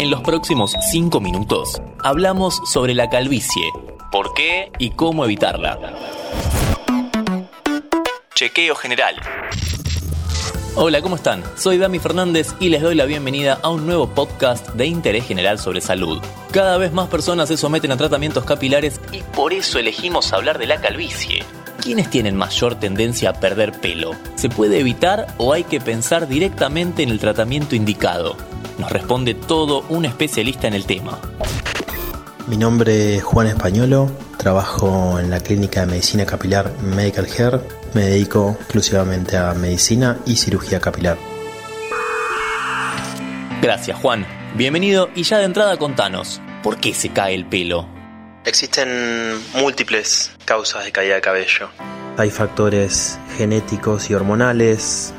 En los próximos 5 minutos hablamos sobre la calvicie, por qué y cómo evitarla. Chequeo general. Hola, ¿cómo están? Soy Dami Fernández y les doy la bienvenida a un nuevo podcast de interés general sobre salud. Cada vez más personas se someten a tratamientos capilares y por eso elegimos hablar de la calvicie. ¿Quiénes tienen mayor tendencia a perder pelo? ¿Se puede evitar o hay que pensar directamente en el tratamiento indicado? Nos responde todo un especialista en el tema. Mi nombre es Juan Españolo, trabajo en la clínica de medicina capilar Medical Hair me dedico exclusivamente a medicina y cirugía capilar. Gracias Juan. Bienvenido y ya de entrada contanos, ¿por qué se cae el pelo? Existen múltiples causas de caída de cabello. Hay factores genéticos y hormonales,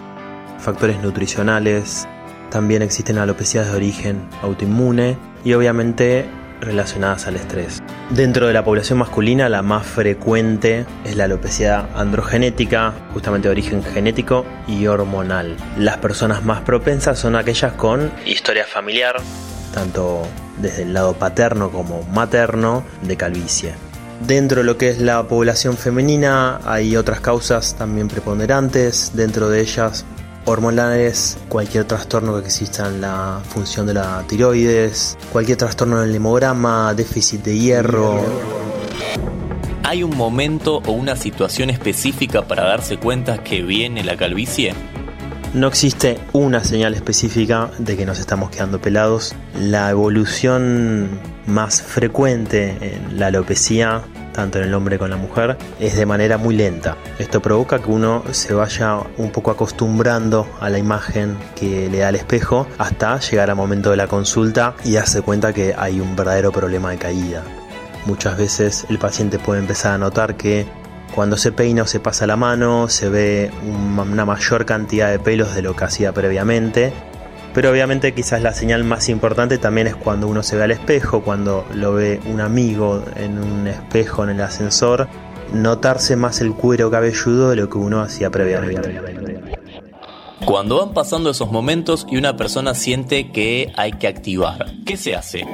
factores nutricionales, también existen alopecias de origen autoinmune y obviamente relacionadas al estrés. Dentro de la población masculina, la más frecuente es la alopecia androgenética, justamente de origen genético y hormonal. Las personas más propensas son aquellas con historia familiar, tanto desde el lado paterno como materno, de calvicie. Dentro de lo que es la población femenina hay otras causas también preponderantes, dentro de ellas hormonales, cualquier trastorno que exista en la función de la tiroides, cualquier trastorno en el hemograma, déficit de hierro. ¿Hay un momento o una situación específica para darse cuenta que viene la calvicie? No existe una señal específica de que nos estamos quedando pelados. La evolución más frecuente en la alopecia tanto en el hombre como en la mujer, es de manera muy lenta. Esto provoca que uno se vaya un poco acostumbrando a la imagen que le da el espejo hasta llegar al momento de la consulta y darse cuenta que hay un verdadero problema de caída. Muchas veces el paciente puede empezar a notar que cuando se peina o se pasa la mano se ve una mayor cantidad de pelos de lo que hacía previamente pero obviamente quizás la señal más importante también es cuando uno se ve al espejo, cuando lo ve un amigo en un espejo en el ascensor, notarse más el cuero cabelludo de lo que uno hacía previamente. Cuando van pasando esos momentos y una persona siente que hay que activar, ¿qué se hace?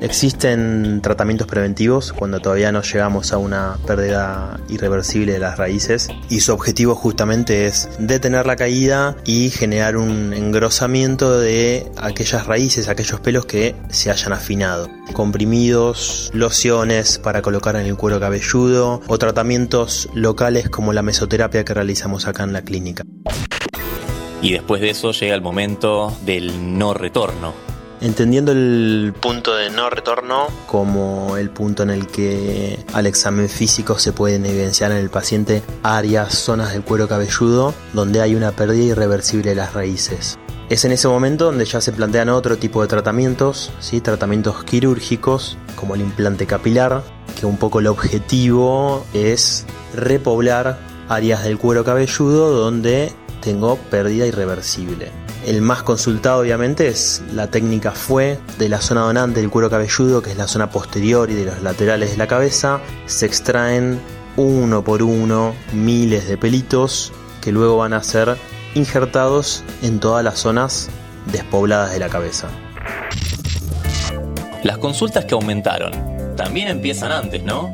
Existen tratamientos preventivos cuando todavía no llegamos a una pérdida irreversible de las raíces y su objetivo justamente es detener la caída y generar un engrosamiento de aquellas raíces, aquellos pelos que se hayan afinado. Comprimidos, lociones para colocar en el cuero cabelludo o tratamientos locales como la mesoterapia que realizamos acá en la clínica. Y después de eso llega el momento del no retorno entendiendo el punto de no retorno como el punto en el que al examen físico se pueden evidenciar en el paciente áreas, zonas del cuero cabelludo donde hay una pérdida irreversible de las raíces. Es en ese momento donde ya se plantean otro tipo de tratamientos, ¿sí? tratamientos quirúrgicos como el implante capilar, que un poco el objetivo es repoblar áreas del cuero cabelludo donde tengo pérdida irreversible. El más consultado obviamente es la técnica FUE de la zona donante del cuero cabelludo, que es la zona posterior y de los laterales de la cabeza. Se extraen uno por uno miles de pelitos que luego van a ser injertados en todas las zonas despobladas de la cabeza. Las consultas que aumentaron también empiezan antes, ¿no?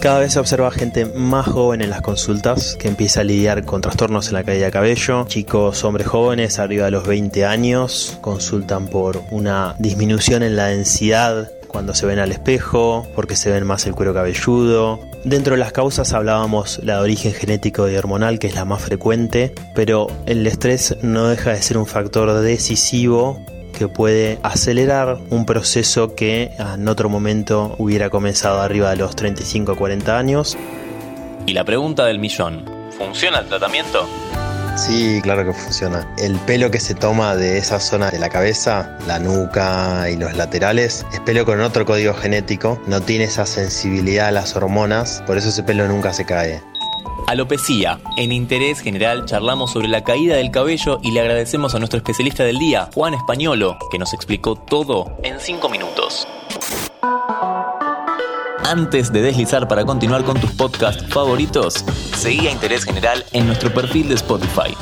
Cada vez se observa gente más joven en las consultas que empieza a lidiar con trastornos en la caída de cabello. Chicos, hombres jóvenes, arriba de los 20 años, consultan por una disminución en la densidad cuando se ven al espejo, porque se ven más el cuero cabelludo. Dentro de las causas hablábamos la de origen genético y hormonal, que es la más frecuente, pero el estrés no deja de ser un factor decisivo que puede acelerar un proceso que en otro momento hubiera comenzado arriba de los 35 o 40 años. Y la pregunta del millón, ¿funciona el tratamiento? Sí, claro que funciona. El pelo que se toma de esa zona de la cabeza, la nuca y los laterales, es pelo con otro código genético, no tiene esa sensibilidad a las hormonas, por eso ese pelo nunca se cae. Alopecia. En Interés General charlamos sobre la caída del cabello y le agradecemos a nuestro especialista del día, Juan Españolo, que nos explicó todo en 5 minutos. Antes de deslizar para continuar con tus podcasts favoritos, seguí a Interés General en nuestro perfil de Spotify.